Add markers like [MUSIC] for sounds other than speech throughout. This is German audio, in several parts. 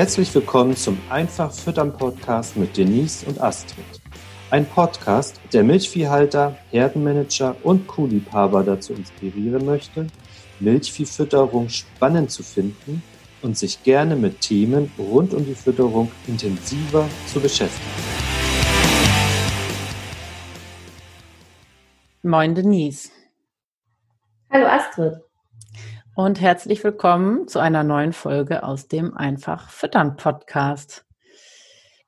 Herzlich willkommen zum Einfach Füttern Podcast mit Denise und Astrid. Ein Podcast, der Milchviehhalter, Herdenmanager und Kuhliebhaber dazu inspirieren möchte, Milchviehfütterung spannend zu finden und sich gerne mit Themen rund um die Fütterung intensiver zu beschäftigen. Moin Denise. Hallo Astrid. Und herzlich willkommen zu einer neuen Folge aus dem Einfach Füttern Podcast.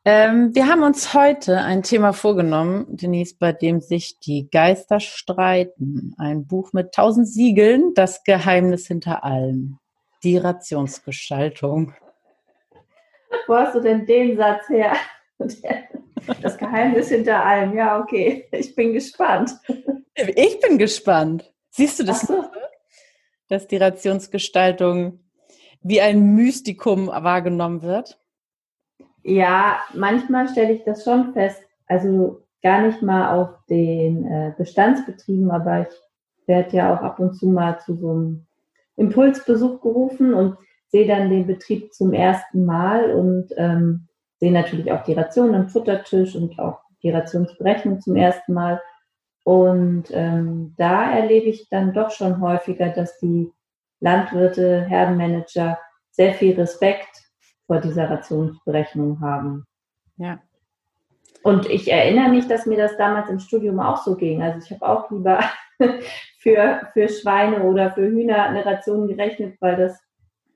Ähm, wir haben uns heute ein Thema vorgenommen, Denise, bei dem sich die Geister streiten. Ein Buch mit tausend Siegeln, das Geheimnis hinter allem. Die Rationsgestaltung. Wo hast du denn den Satz her? Das Geheimnis hinter allem. Ja, okay. Ich bin gespannt. Ich bin gespannt. Siehst du das? So. Dass die Rationsgestaltung wie ein Mystikum wahrgenommen wird? Ja, manchmal stelle ich das schon fest. Also gar nicht mal auf den äh, Bestandsbetrieben, aber ich werde ja auch ab und zu mal zu so einem Impulsbesuch gerufen und sehe dann den Betrieb zum ersten Mal und ähm, sehe natürlich auch die Ration am Futtertisch und auch die Rationsberechnung zum ersten Mal. Und ähm, da erlebe ich dann doch schon häufiger, dass die Landwirte, Herdenmanager sehr viel Respekt vor dieser Rationsberechnung haben. Ja. Und ich erinnere mich, dass mir das damals im Studium auch so ging. Also ich habe auch lieber [LAUGHS] für, für Schweine oder für Hühner eine Ration gerechnet, weil das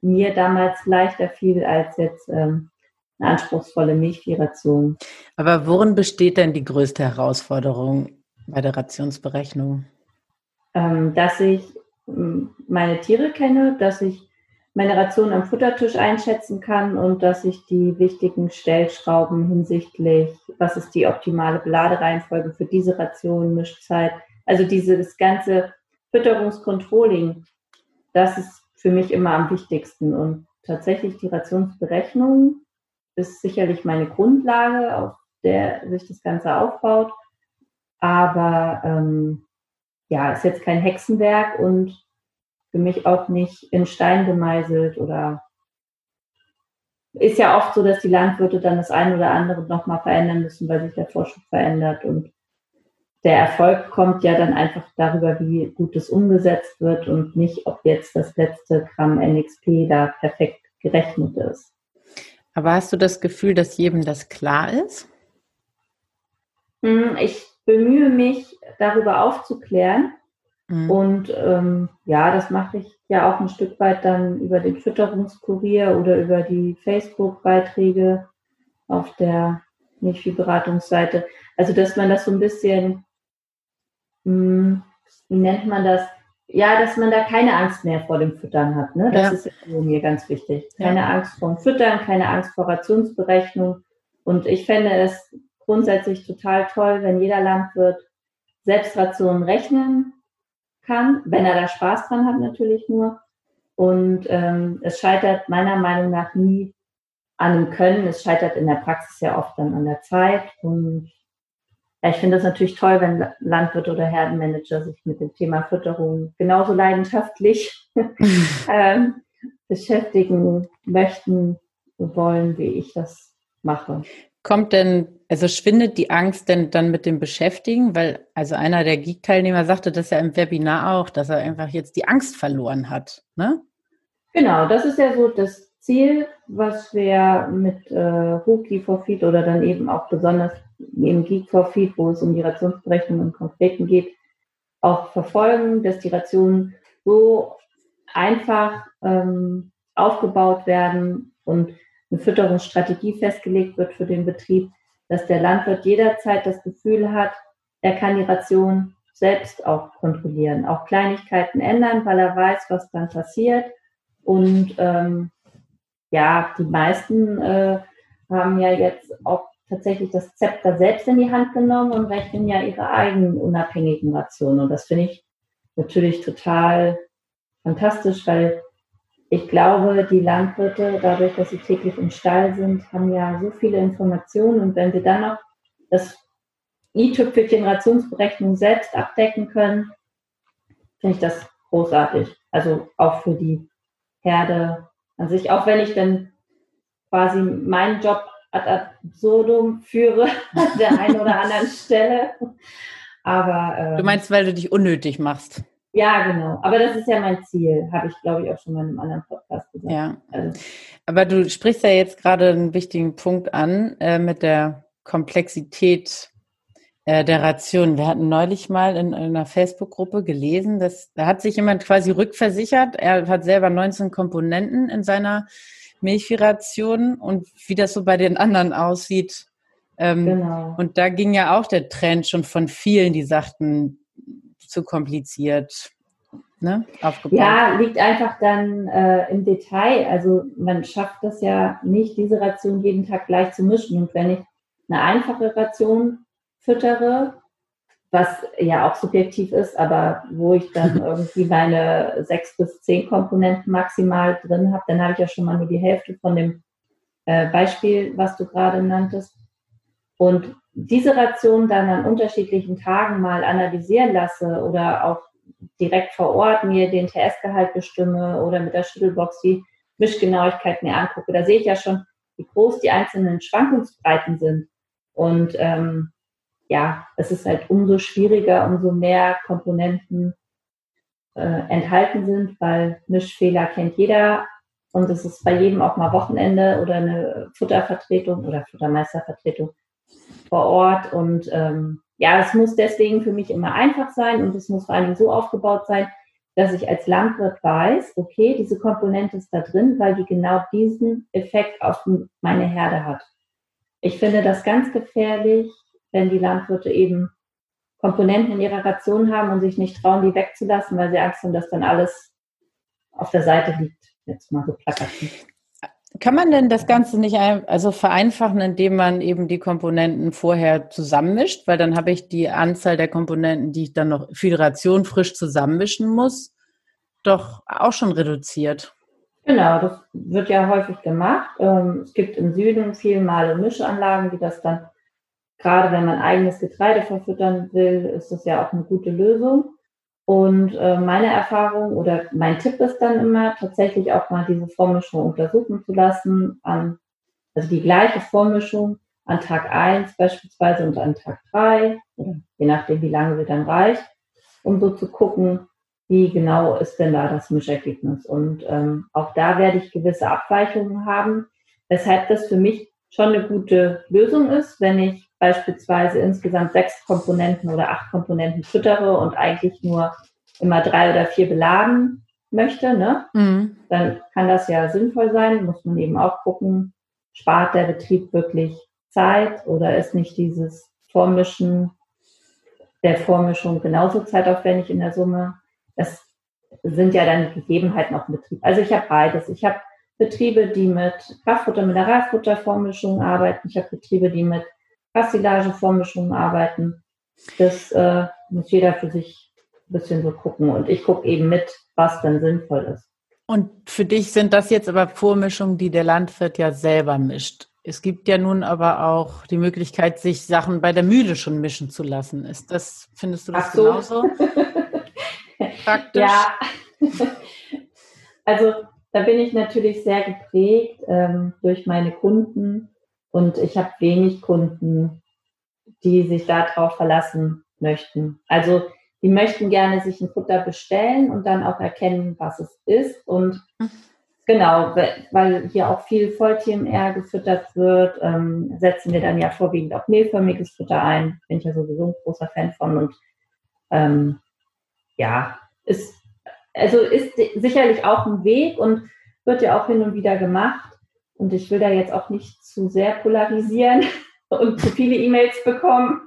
mir damals leichter fiel als jetzt ähm, eine anspruchsvolle Milchviehration. Aber worin besteht denn die größte Herausforderung bei der Rationsberechnung? Ähm, dass ich meine Tiere kenne, dass ich meine Ration am Futtertisch einschätzen kann und dass ich die wichtigen Stellschrauben hinsichtlich, was ist die optimale Beladereihenfolge für diese Ration, Mischzeit, also dieses ganze Fütterungskontrolling, das ist für mich immer am wichtigsten. Und tatsächlich die Rationsberechnung ist sicherlich meine Grundlage, auf der sich das Ganze aufbaut. Aber ähm, ja, ist jetzt kein Hexenwerk und für mich auch nicht in Stein gemeißelt oder ist ja oft so, dass die Landwirte dann das eine oder andere nochmal verändern müssen, weil sich der Vorschub verändert und der Erfolg kommt ja dann einfach darüber, wie gut es umgesetzt wird und nicht, ob jetzt das letzte Gramm NXP da perfekt gerechnet ist. Aber hast du das Gefühl, dass jedem das klar ist? Hm, ich bemühe mich, darüber aufzuklären. Mhm. Und ähm, ja, das mache ich ja auch ein Stück weit dann über den Fütterungskurier oder über die Facebook-Beiträge auf der Milchviehberatungsseite. Also, dass man das so ein bisschen, mh, hm, wie nennt man das? Ja, dass man da keine Angst mehr vor dem Füttern hat. Ne? Das ja. ist mir ganz wichtig. Keine ja. Angst vor dem Füttern, keine Angst vor Rationsberechnung. Und ich fände es grundsätzlich total toll, wenn jeder Landwirt Selbstrationen rechnen kann, wenn er da Spaß dran hat natürlich nur. Und ähm, es scheitert meiner Meinung nach nie an dem Können, es scheitert in der Praxis ja oft dann an der Zeit. Und ja, ich finde es natürlich toll, wenn Landwirte oder Herdenmanager sich mit dem Thema Fütterung genauso leidenschaftlich [LAUGHS] ähm, beschäftigen möchten wollen, wie ich das mache. Kommt denn, also schwindet die Angst denn dann mit dem Beschäftigen? Weil, also einer der Geek-Teilnehmer sagte das ja im Webinar auch, dass er einfach jetzt die Angst verloren hat. Ne? Genau, das ist ja so das Ziel, was wir mit äh, Rookie for Feed oder dann eben auch besonders im Geek for Feed, wo es um die Rationsberechnung im Konkreten geht, auch verfolgen, dass die Rationen so einfach ähm, aufgebaut werden und eine Fütterungsstrategie festgelegt wird für den Betrieb, dass der Landwirt jederzeit das Gefühl hat, er kann die Ration selbst auch kontrollieren, auch Kleinigkeiten ändern, weil er weiß, was dann passiert. Und ähm, ja, die meisten äh, haben ja jetzt auch tatsächlich das Zepter selbst in die Hand genommen und rechnen ja ihre eigenen unabhängigen Rationen. Und das finde ich natürlich total fantastisch, weil ich glaube, die Landwirte, dadurch, dass sie täglich im Stall sind, haben ja so viele Informationen und wenn sie dann noch das i-Tüpfelchen Rationsberechnung selbst abdecken können, finde ich das großartig. Also auch für die Herde an sich, auch wenn ich dann quasi meinen Job ad absurdum führe [LAUGHS] an der einen oder anderen Stelle. Aber ähm, du meinst, weil du dich unnötig machst? Ja, genau. Aber das ist ja mein Ziel, habe ich, glaube ich, auch schon mal in einem anderen Podcast gesagt. Ja. Also. Aber du sprichst ja jetzt gerade einen wichtigen Punkt an äh, mit der Komplexität äh, der Ration. Wir hatten neulich mal in, in einer Facebook-Gruppe gelesen, dass da hat sich jemand quasi rückversichert. Er hat selber 19 Komponenten in seiner Milchviehration und wie das so bei den anderen aussieht. Ähm, genau. Und da ging ja auch der Trend schon von vielen, die sagten, zu kompliziert ne, aufgebaut. Ja, liegt einfach dann äh, im Detail. Also man schafft das ja nicht, diese Ration jeden Tag gleich zu mischen. Und wenn ich eine einfache Ration füttere, was ja auch subjektiv ist, aber wo ich dann [LAUGHS] irgendwie meine sechs bis zehn Komponenten maximal drin habe, dann habe ich ja schon mal nur die Hälfte von dem äh, Beispiel, was du gerade nanntest. Und diese Ration dann an unterschiedlichen Tagen mal analysieren lasse oder auch direkt vor Ort mir den TS-Gehalt bestimme oder mit der Schüttelbox die Mischgenauigkeit mir angucke, da sehe ich ja schon, wie groß die einzelnen Schwankungsbreiten sind. Und ähm, ja, es ist halt umso schwieriger, umso mehr Komponenten äh, enthalten sind, weil Mischfehler kennt jeder und es ist bei jedem auch mal Wochenende oder eine Futtervertretung oder Futtermeistervertretung vor Ort und ähm, ja, es muss deswegen für mich immer einfach sein und es muss vor allem so aufgebaut sein, dass ich als Landwirt weiß, okay, diese Komponente ist da drin, weil die genau diesen Effekt auf meine Herde hat. Ich finde das ganz gefährlich, wenn die Landwirte eben Komponenten in ihrer Ration haben und sich nicht trauen, die wegzulassen, weil sie Angst haben, dass dann alles auf der Seite liegt. Jetzt mal so plakativ. Kann man denn das Ganze nicht also vereinfachen, indem man eben die Komponenten vorher zusammenmischt? Weil dann habe ich die Anzahl der Komponenten, die ich dann noch für die Ration frisch zusammenmischen muss, doch auch schon reduziert. Genau, das wird ja häufig gemacht. Ähm, es gibt im Süden viele Male Mischanlagen, die das dann, gerade wenn man eigenes Getreide verfüttern will, ist das ja auch eine gute Lösung. Und äh, meine Erfahrung oder mein Tipp ist dann immer, tatsächlich auch mal diese Vormischung untersuchen zu lassen, an, also die gleiche Vormischung an Tag eins beispielsweise und an Tag drei oder je nachdem, wie lange sie dann reicht, um so zu gucken, wie genau ist denn da das Mischergebnis. Und ähm, auch da werde ich gewisse Abweichungen haben, weshalb das für mich schon eine gute Lösung ist, wenn ich beispielsweise insgesamt sechs Komponenten oder acht Komponenten füttere und eigentlich nur immer drei oder vier beladen möchte, ne? Mhm. dann kann das ja sinnvoll sein. Muss man eben auch gucken, spart der Betrieb wirklich Zeit oder ist nicht dieses Vormischen der Vormischung genauso zeitaufwendig in der Summe? Das sind ja dann die Gegebenheiten auf dem Betrieb. Also ich habe beides. Ich habe Betriebe, die mit Kraftfutter, Mineralfutter Vormischungen arbeiten. Ich habe Betriebe, die mit Passilagevormischungen arbeiten. Das äh, muss jeder für sich ein bisschen so gucken. Und ich gucke eben mit, was dann sinnvoll ist. Und für dich sind das jetzt aber Vormischungen, die der Landwirt ja selber mischt. Es gibt ja nun aber auch die Möglichkeit, sich Sachen bei der Mühle schon mischen zu lassen. Ist das, findest du das so. genauso? [LAUGHS] Praktisch? Ja. [LAUGHS] also da bin ich natürlich sehr geprägt ähm, durch meine Kunden und ich habe wenig Kunden, die sich darauf verlassen möchten. Also die möchten gerne sich ein Futter bestellen und dann auch erkennen, was es ist. Und genau, weil hier auch viel Voll-TMR gefüttert wird, ähm, setzen wir dann ja vorwiegend auch mehlförmiges Futter ein. Bin ich ja sowieso ein großer Fan von. Und ähm, ja, ist, also ist sicherlich auch ein Weg und wird ja auch hin und wieder gemacht. Und ich will da jetzt auch nicht zu sehr polarisieren [LAUGHS] und zu viele E-Mails bekommen.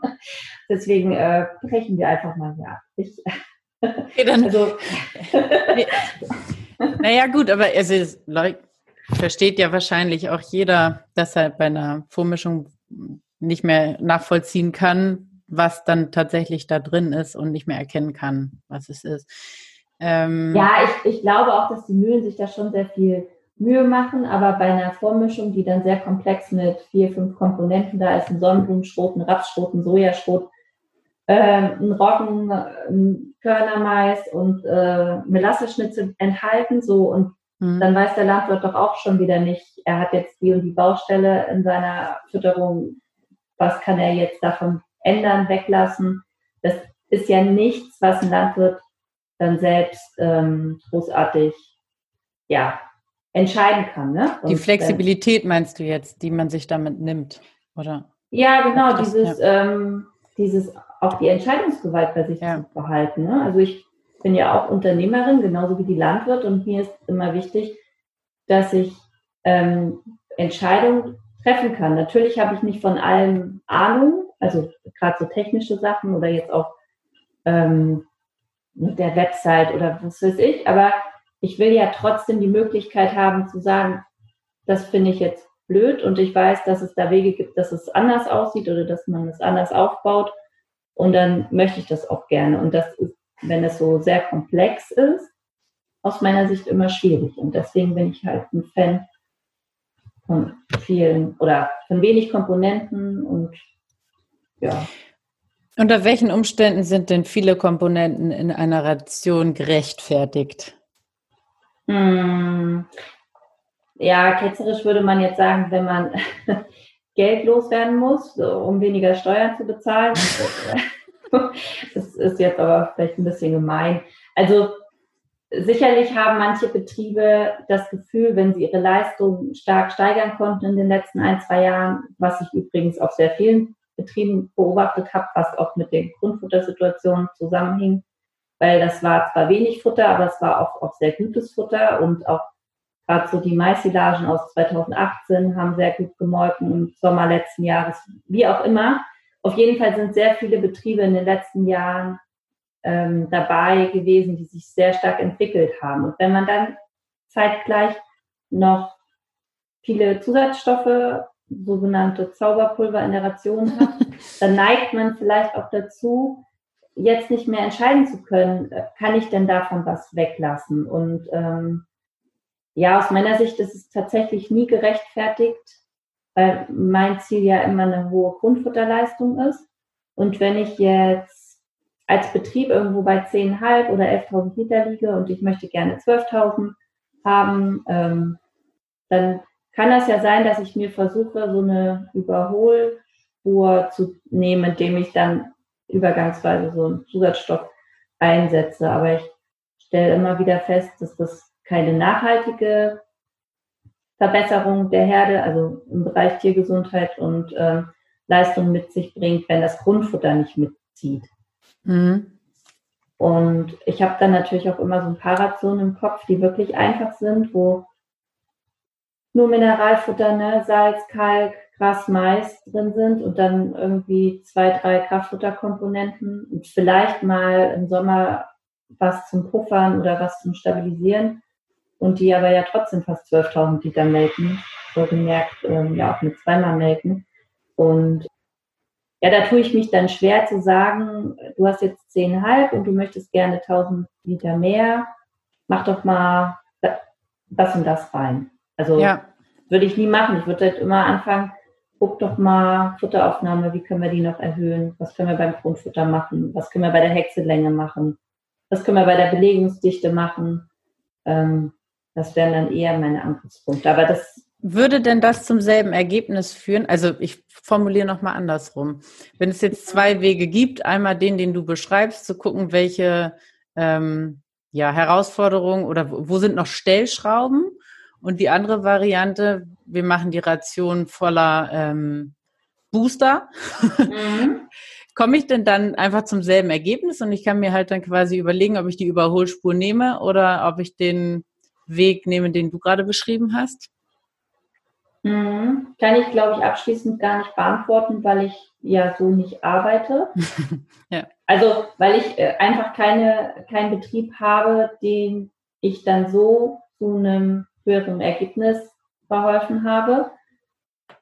Deswegen äh, brechen wir einfach mal hier ab. Ich, [LAUGHS] okay, dann, [LAUGHS] also, naja, gut, aber es ist, versteht ja wahrscheinlich auch jeder, dass er bei einer Vormischung nicht mehr nachvollziehen kann, was dann tatsächlich da drin ist und nicht mehr erkennen kann, was es ist. Ähm, ja, ich, ich glaube auch, dass die Mühlen sich da schon sehr viel Mühe machen, aber bei einer Vormischung, die dann sehr komplex mit vier, fünf Komponenten da ist, ein Sonnenblumenschrot, ein Rapsschrot, ein Sojaschrot, äh, ein Roggen, ein Körnermais und äh, Melasseschnitzel enthalten, so und mhm. dann weiß der Landwirt doch auch schon wieder nicht, er hat jetzt die und die Baustelle in seiner Fütterung, was kann er jetzt davon ändern, weglassen. Das ist ja nichts, was ein Landwirt dann selbst ähm, großartig ja, entscheiden kann. Ne? die Flexibilität meinst du jetzt, die man sich damit nimmt, oder? Ja, genau, das, dieses, ja. Ähm, dieses auch die Entscheidungsgewalt bei sich ja. zu behalten. Ne? Also ich bin ja auch Unternehmerin, genauso wie die Landwirt, und mir ist immer wichtig, dass ich ähm, Entscheidungen treffen kann. Natürlich habe ich nicht von allem Ahnung, also gerade so technische Sachen oder jetzt auch ähm, mit der Website oder was weiß ich, aber ich will ja trotzdem die Möglichkeit haben zu sagen, das finde ich jetzt blöd und ich weiß, dass es da Wege gibt, dass es anders aussieht oder dass man es anders aufbaut und dann möchte ich das auch gerne und das ist, wenn es so sehr komplex ist, aus meiner Sicht immer schwierig und deswegen bin ich halt ein Fan von vielen oder von wenig Komponenten und ja. Unter welchen Umständen sind denn viele Komponenten in einer Ration gerechtfertigt? Hm, ja, ketzerisch würde man jetzt sagen, wenn man [LAUGHS] Geld loswerden muss, um weniger Steuern zu bezahlen. [LAUGHS] das ist jetzt aber vielleicht ein bisschen gemein. Also sicherlich haben manche Betriebe das Gefühl, wenn sie ihre Leistung stark steigern konnten in den letzten ein, zwei Jahren, was ich übrigens auf sehr vielen Betrieben beobachtet habe, was auch mit den Grundfuttersituationen zusammenhing, weil das war zwar wenig Futter, aber es war auch, auch sehr gutes Futter und auch gerade so die Maissilagen aus 2018 haben sehr gut gemolken im Sommer letzten Jahres, wie auch immer. Auf jeden Fall sind sehr viele Betriebe in den letzten Jahren ähm, dabei gewesen, die sich sehr stark entwickelt haben. Und wenn man dann zeitgleich noch viele Zusatzstoffe, sogenannte Zauberpulver in der Ration hat, [LAUGHS] dann neigt man vielleicht auch dazu, jetzt nicht mehr entscheiden zu können, äh, kann ich denn davon was weglassen? Und ähm, ja, aus meiner Sicht ist es tatsächlich nie gerechtfertigt, weil mein Ziel ja immer eine hohe Grundfutterleistung ist. Und wenn ich jetzt als Betrieb irgendwo bei 10.500 oder 11.000 Liter liege und ich möchte gerne 12.000 haben, ähm, dann kann das ja sein, dass ich mir versuche, so eine Überholspur zu nehmen, indem ich dann übergangsweise so einen Zusatzstoff einsetze. Aber ich stelle immer wieder fest, dass das keine nachhaltige Verbesserung der Herde, also im Bereich Tiergesundheit und äh, Leistung mit sich bringt, wenn das Grundfutter nicht mitzieht. Mhm. Und ich habe dann natürlich auch immer so ein paar Rationen im Kopf, die wirklich einfach sind, wo nur Mineralfutter, ne, Salz, Kalk, Gras, Mais drin sind und dann irgendwie zwei, drei Kraftfutterkomponenten und vielleicht mal im Sommer was zum Puffern oder was zum Stabilisieren und die aber ja trotzdem fast 12.000 Liter melken, wohlgemerkt ähm, ja auch mit zweimal melken. Und ja, da tue ich mich dann schwer zu sagen, du hast jetzt 10,5 und du möchtest gerne 1000 Liter mehr, mach doch mal das und das rein. Also ja. würde ich nie machen. Ich würde halt immer anfangen, guck doch mal, Futteraufnahme, wie können wir die noch erhöhen? Was können wir beim Grundfutter machen? Was können wir bei der Hexelänge machen? Was können wir bei der Belegungsdichte machen? Ähm, das wären dann eher meine Angriffspunkte. Aber das würde denn das zum selben Ergebnis führen? Also ich formuliere nochmal andersrum. Wenn es jetzt zwei Wege gibt, einmal den, den du beschreibst, zu gucken, welche ähm, ja, Herausforderungen oder wo sind noch Stellschrauben und die andere Variante, wir machen die Ration voller ähm, Booster. Mhm. [LAUGHS] Komme ich denn dann einfach zum selben Ergebnis und ich kann mir halt dann quasi überlegen, ob ich die Überholspur nehme oder ob ich den Weg nehme, den du gerade beschrieben hast? Mhm. Kann ich, glaube ich, abschließend gar nicht beantworten, weil ich ja so nicht arbeite. [LAUGHS] ja. Also, weil ich äh, einfach keine, keinen Betrieb habe, den ich dann so zu einem höheren Ergebnis verholfen habe.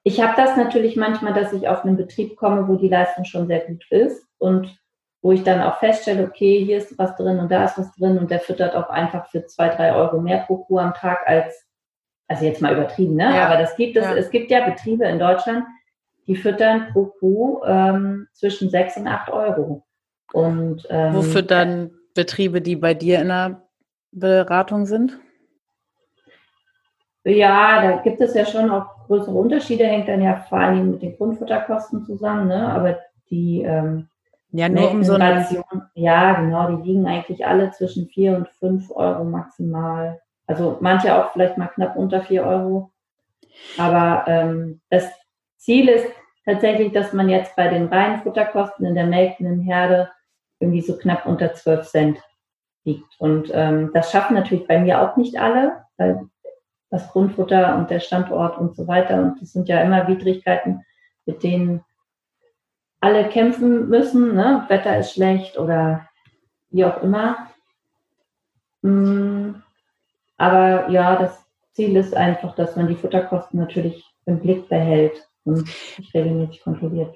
Ich habe das natürlich manchmal, dass ich auf einen Betrieb komme, wo die Leistung schon sehr gut ist und wo ich dann auch feststelle, okay, hier ist was drin und da ist was drin und der füttert auch einfach für zwei, drei Euro mehr pro Kuh am Tag als, also jetzt mal übertrieben, ne? Ja. Aber das gibt es, ja. es gibt ja Betriebe in Deutschland, die füttern pro Kuh ähm, zwischen sechs und acht Euro. Und ähm, wofür dann Betriebe, die bei dir in der Beratung sind? Ja, da gibt es ja schon auch größere Unterschiede, hängt dann ja vor allem mit den Grundfutterkosten zusammen, ne? Aber die ähm, ja, nur um so eine ja, genau, die liegen eigentlich alle zwischen vier und fünf Euro maximal. Also manche auch vielleicht mal knapp unter vier Euro. Aber ähm, das Ziel ist tatsächlich, dass man jetzt bei den reinen Futterkosten in der melkenden Herde irgendwie so knapp unter 12 Cent liegt. Und ähm, das schaffen natürlich bei mir auch nicht alle, weil das Grundfutter und der Standort und so weiter. Und das sind ja immer Widrigkeiten, mit denen alle kämpfen müssen. Ne? Wetter ist schlecht oder wie auch immer. Mm, aber ja, das Ziel ist einfach, dass man die Futterkosten natürlich im Blick behält und regelmäßig kontrolliert.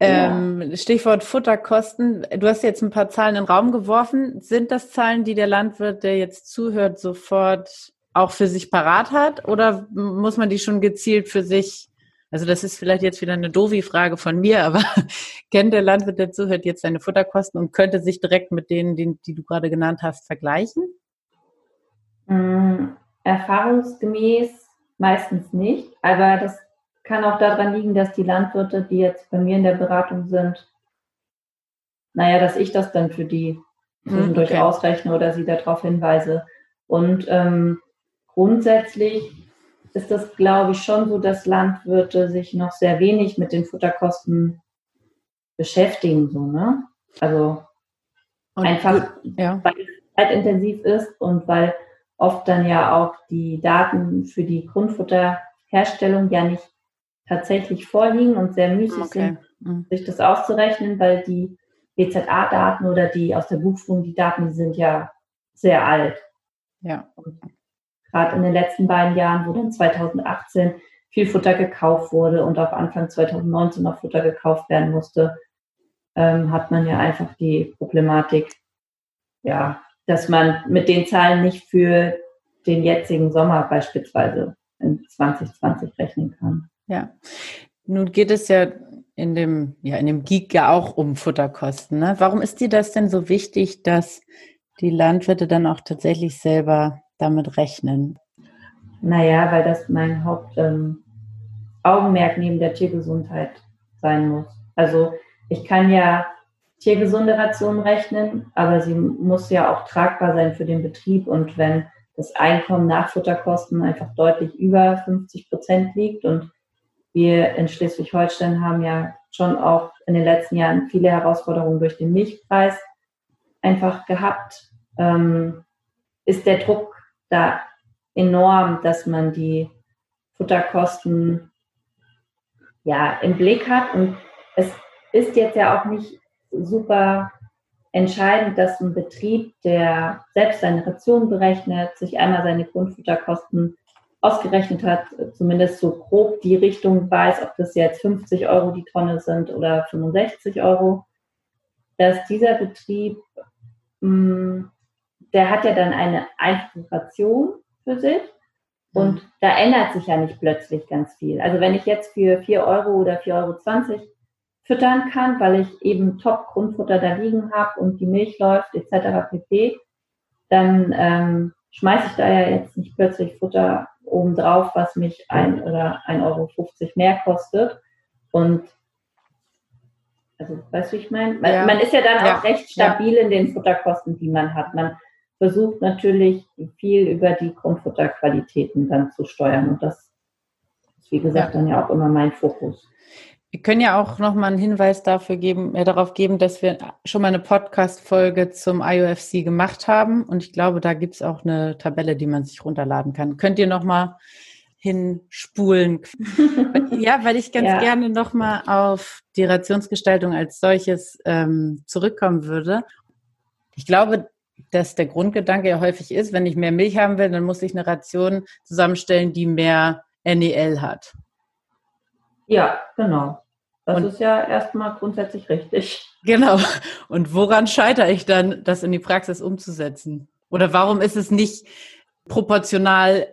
Ähm. Stichwort Futterkosten. Du hast jetzt ein paar Zahlen in den Raum geworfen. Sind das Zahlen, die der Landwirt, der jetzt zuhört, sofort auch für sich parat hat? Oder muss man die schon gezielt für sich also das ist vielleicht jetzt wieder eine doofe Frage von mir, [LAUGHS] aber kennt der Landwirt, der zuhört, jetzt seine Futterkosten und könnte sich direkt mit denen, die, die du gerade genannt hast, vergleichen? Mm, erfahrungsgemäß meistens nicht, aber das kann auch daran liegen, dass die Landwirte, die jetzt bei mir in der Beratung sind, naja, dass ich das dann für die hm, zwischendurch okay. ausrechne oder sie darauf hinweise. Und ähm, grundsätzlich ist das, glaube ich, schon so, dass Landwirte sich noch sehr wenig mit den Futterkosten beschäftigen, so, ne? Also und einfach, ja. weil es zeitintensiv ist und weil oft dann ja auch die Daten für die Grundfutterherstellung ja nicht tatsächlich vorliegen und sehr müßig okay. sind, mhm. sich das auszurechnen, weil die BZA-Daten oder die aus der Buchführung, die Daten, die sind ja sehr alt. Ja. Und gerade in den letzten beiden Jahren, wo dann 2018 viel Futter gekauft wurde und auch Anfang 2019 noch Futter gekauft werden musste, ähm, hat man ja einfach die Problematik, ja, dass man mit den Zahlen nicht für den jetzigen Sommer beispielsweise in 2020 rechnen kann. Ja, nun geht es ja in dem, ja, in dem Geek ja auch um Futterkosten. Ne? Warum ist dir das denn so wichtig, dass die Landwirte dann auch tatsächlich selber damit rechnen? Naja, weil das mein Hauptaugenmerk ähm, neben der Tiergesundheit sein muss. Also ich kann ja tiergesunde Ration rechnen, aber sie muss ja auch tragbar sein für den Betrieb. Und wenn das Einkommen nach Futterkosten einfach deutlich über 50 Prozent liegt und wir in Schleswig-Holstein haben ja schon auch in den letzten Jahren viele Herausforderungen durch den Milchpreis einfach gehabt, ähm, ist der Druck da enorm, dass man die Futterkosten ja im Blick hat. Und es ist jetzt ja auch nicht super entscheidend, dass ein Betrieb, der selbst seine Ration berechnet, sich einmal seine Grundfutterkosten ausgerechnet hat, zumindest so grob die Richtung weiß, ob das jetzt 50 Euro die Tonne sind oder 65 Euro, dass dieser Betrieb mh, hm, der hat ja dann eine Einfluration für sich und mhm. da ändert sich ja nicht plötzlich ganz viel. Also wenn ich jetzt für 4 Euro oder 4,20 Euro füttern kann, weil ich eben Top-Grundfutter da liegen habe und die Milch läuft etc. pp., dann ähm, schmeiße ich da ja jetzt nicht plötzlich Futter obendrauf, was mich ein oder 1,50 Euro mehr kostet. Und also weißt du, wie ich meine? Man, ja. man, ist ja dann ja. auch recht stabil ja. in den Futterkosten, die man hat. Man versucht natürlich viel über die Grundfutterqualitäten dann zu steuern. Und das ist, wie gesagt, ja. dann ja auch immer mein Fokus. Wir können ja auch nochmal einen Hinweis dafür geben, äh, darauf geben, dass wir schon mal eine Podcast-Folge zum IOFC gemacht haben. Und ich glaube, da gibt es auch eine Tabelle, die man sich runterladen kann. Könnt ihr nochmal hinspulen? [LAUGHS] ja, weil ich ganz ja. gerne nochmal auf die Rationsgestaltung als solches ähm, zurückkommen würde. Ich glaube, dass der Grundgedanke ja häufig ist, wenn ich mehr Milch haben will, dann muss ich eine Ration zusammenstellen, die mehr NEL hat. Ja, genau. Das und, ist ja erstmal grundsätzlich richtig. Genau. Und woran scheitere ich dann, das in die Praxis umzusetzen? Oder warum ist es nicht proportional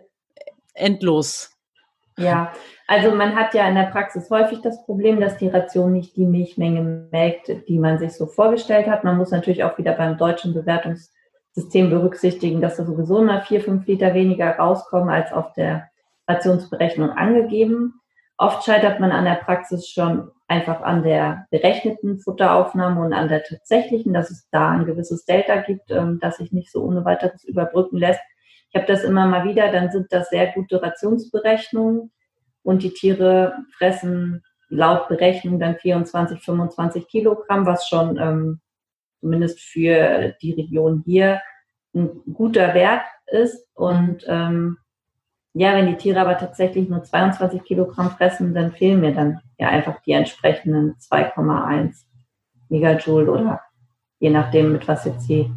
endlos? Ja, also man hat ja in der Praxis häufig das Problem, dass die Ration nicht die Milchmenge melkt, die man sich so vorgestellt hat. Man muss natürlich auch wieder beim deutschen Bewertungssystem berücksichtigen, dass da sowieso immer vier, fünf Liter weniger rauskommen als auf der Rationsberechnung angegeben. Oft scheitert man an der Praxis schon einfach an der berechneten Futteraufnahme und an der tatsächlichen, dass es da ein gewisses Delta gibt, ähm, das sich nicht so ohne weiteres überbrücken lässt. Ich habe das immer mal wieder, dann sind das sehr gute Rationsberechnungen und die Tiere fressen laut Berechnung dann 24, 25 Kilogramm, was schon ähm, zumindest für die Region hier ein guter Wert ist. Und ähm, ja, wenn die Tiere aber tatsächlich nur 22 Kilogramm fressen, dann fehlen mir dann ja einfach die entsprechenden 2,1 Megajoule oder je nachdem, mit was jetzt die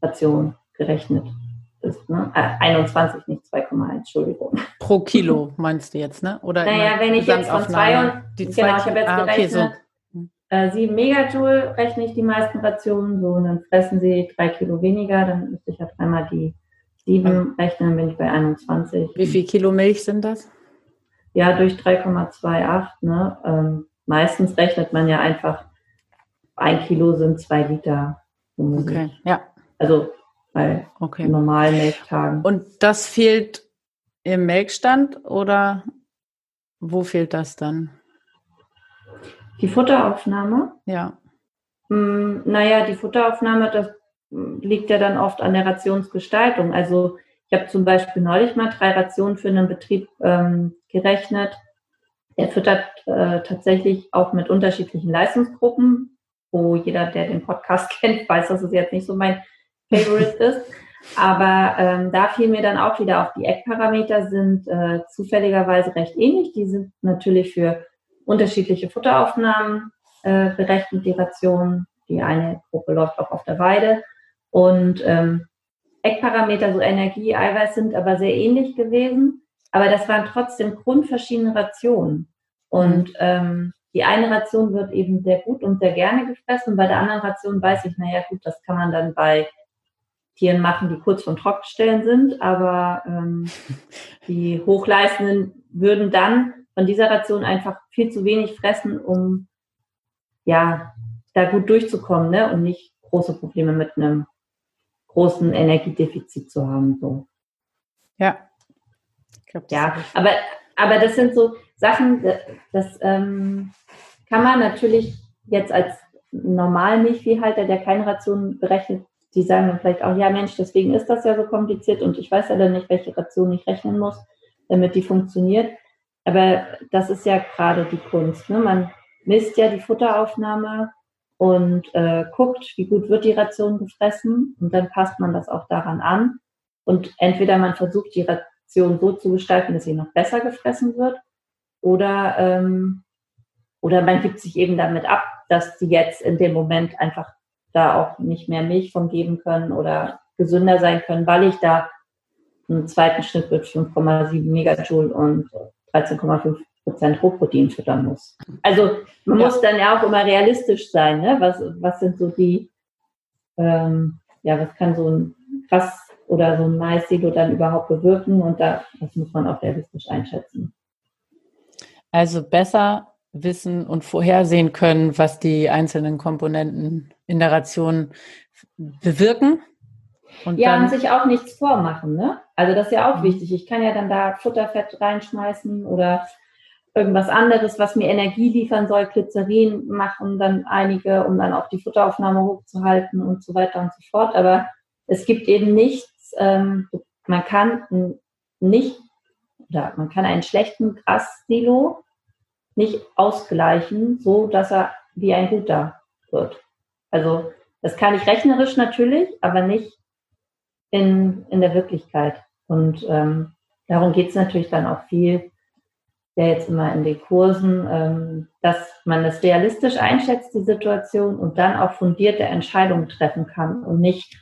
Ration gerechnet ist. Ne? Äh, 21, nicht 2,1, Entschuldigung. Pro Kilo meinst du jetzt, ne? Oder naja, wenn ich jetzt von zwei und, die genau, ich habe jetzt ah, okay, gerechnet. Äh, 7 Megajoule rechne ich die meisten Rationen, so, und dann fressen sie drei Kilo weniger, dann müsste ich ja dreimal die 7 rechnen, bin ich bei 21. Wie viel Kilo Milch sind das? Ja, durch 3,28, ne? Ähm, meistens rechnet man ja einfach, ein Kilo sind zwei Liter. Okay, ja. Also bei okay. normalen Milchtagen. Und das fehlt im Melkstand oder wo fehlt das dann? Die Futteraufnahme? Ja. Hm, naja, die Futteraufnahme, das liegt ja dann oft an der Rationsgestaltung. Also ich habe zum Beispiel neulich mal drei Rationen für einen Betrieb ähm, gerechnet. Der füttert äh, tatsächlich auch mit unterschiedlichen Leistungsgruppen, wo jeder, der den Podcast [LAUGHS] kennt, weiß, dass es jetzt nicht so mein Favorite [LAUGHS] ist. Aber ähm, da fiel mir dann auch wieder auf, die Eckparameter sind äh, zufälligerweise recht ähnlich. Die sind natürlich für unterschiedliche Futteraufnahmen äh, berechnet, die Ration. Die eine Gruppe läuft auch auf der Weide. Und ähm, Eckparameter, so Energie, Eiweiß sind aber sehr ähnlich gewesen. Aber das waren trotzdem grundverschiedene Rationen. Und ähm, die eine Ration wird eben sehr gut und sehr gerne gefressen. Bei der anderen Ration weiß ich, naja gut, das kann man dann bei Tieren machen, die kurz vom Trockenstellen sind, aber ähm, [LAUGHS] die Hochleistenden würden dann von dieser Ration einfach viel zu wenig fressen, um ja da gut durchzukommen ne? und nicht große Probleme mit einem großen Energiedefizit zu haben. So. Ja. Glaub, ja, aber, aber das sind so Sachen, das, das ähm, kann man natürlich jetzt als normalen Milchviehhalter, der keine Ration berechnet, die sagen dann vielleicht auch, ja Mensch, deswegen ist das ja so kompliziert und ich weiß ja dann nicht, welche Ration ich rechnen muss, damit die funktioniert. Aber das ist ja gerade die Kunst. Ne? Man misst ja die Futteraufnahme und äh, guckt, wie gut wird die Ration gefressen und dann passt man das auch daran an. Und entweder man versucht, die Ration so zu gestalten, dass sie noch besser gefressen wird, oder, ähm, oder man gibt sich eben damit ab, dass die jetzt in dem Moment einfach da auch nicht mehr Milch von geben können oder gesünder sein können, weil ich da einen zweiten Schnitt mit 5,7 Megajoule und 13,5 Prozent Hochprotein füttern muss. Also man ja. muss dann ja auch immer realistisch sein. Ne? Was, was sind so die, ähm, ja, was kann so ein Fass oder so ein Mais-Silo dann überhaupt bewirken? Und da, das muss man auch realistisch einschätzen. Also besser wissen und vorhersehen können, was die einzelnen Komponenten in der Ration bewirken. Und ja, und sich auch nichts vormachen, ne? Also das ist ja auch mhm. wichtig. Ich kann ja dann da Futterfett reinschmeißen oder irgendwas anderes, was mir Energie liefern soll, Glycerin machen dann einige, um dann auch die Futteraufnahme hochzuhalten und so weiter und so fort. Aber es gibt eben nichts, ähm, man kann nicht, oder man kann einen schlechten Grassilo nicht ausgleichen, so dass er wie ein guter wird. Also das kann ich rechnerisch natürlich, aber nicht in, in der Wirklichkeit. Und ähm, darum geht es natürlich dann auch viel, ja jetzt immer in den Kursen, ähm, dass man das realistisch einschätzt, die Situation, und dann auch fundierte Entscheidungen treffen kann und nicht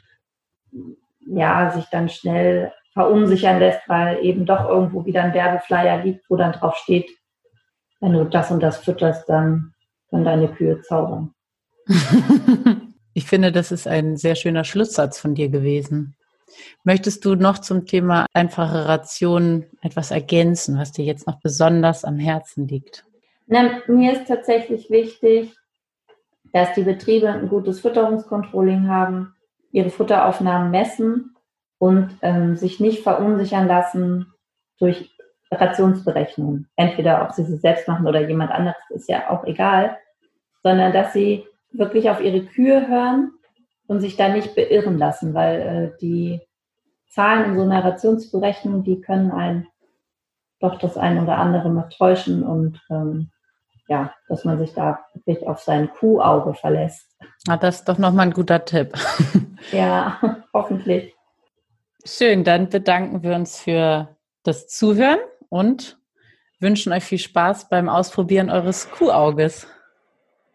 ja, sich dann schnell verunsichern lässt, weil eben doch irgendwo wieder ein Werbeflyer liegt, wo dann drauf steht, wenn du das und das fütterst, dann können deine Kühe zaubern. [LAUGHS] ich finde, das ist ein sehr schöner Schlusssatz von dir gewesen. Möchtest du noch zum Thema einfache Ration etwas ergänzen, was dir jetzt noch besonders am Herzen liegt? Na, mir ist tatsächlich wichtig, dass die Betriebe ein gutes Fütterungskontrolling haben, ihre Futteraufnahmen messen und ähm, sich nicht verunsichern lassen durch Rationsberechnungen. Entweder ob sie sie selbst machen oder jemand anderes, ist ja auch egal, sondern dass sie wirklich auf ihre Kühe hören und sich da nicht beirren lassen, weil äh, die Zahlen in so einer Rationsberechnung, die können einen doch das ein oder andere mal täuschen und ähm, ja, dass man sich da wirklich auf sein Kuhauge verlässt. Ah, das ist doch nochmal ein guter Tipp. [LAUGHS] ja, [LAUGHS] hoffentlich. Schön, dann bedanken wir uns für das Zuhören und wünschen euch viel Spaß beim Ausprobieren eures Kuhauges.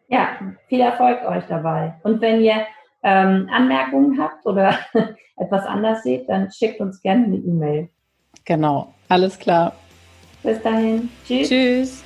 Ja, viel Erfolg euch dabei. Und wenn ihr ähm, Anmerkungen habt oder [LAUGHS] etwas anders seht, dann schickt uns gerne eine E-Mail. Genau, alles klar. Bis dahin. Tschüss. Tschüss.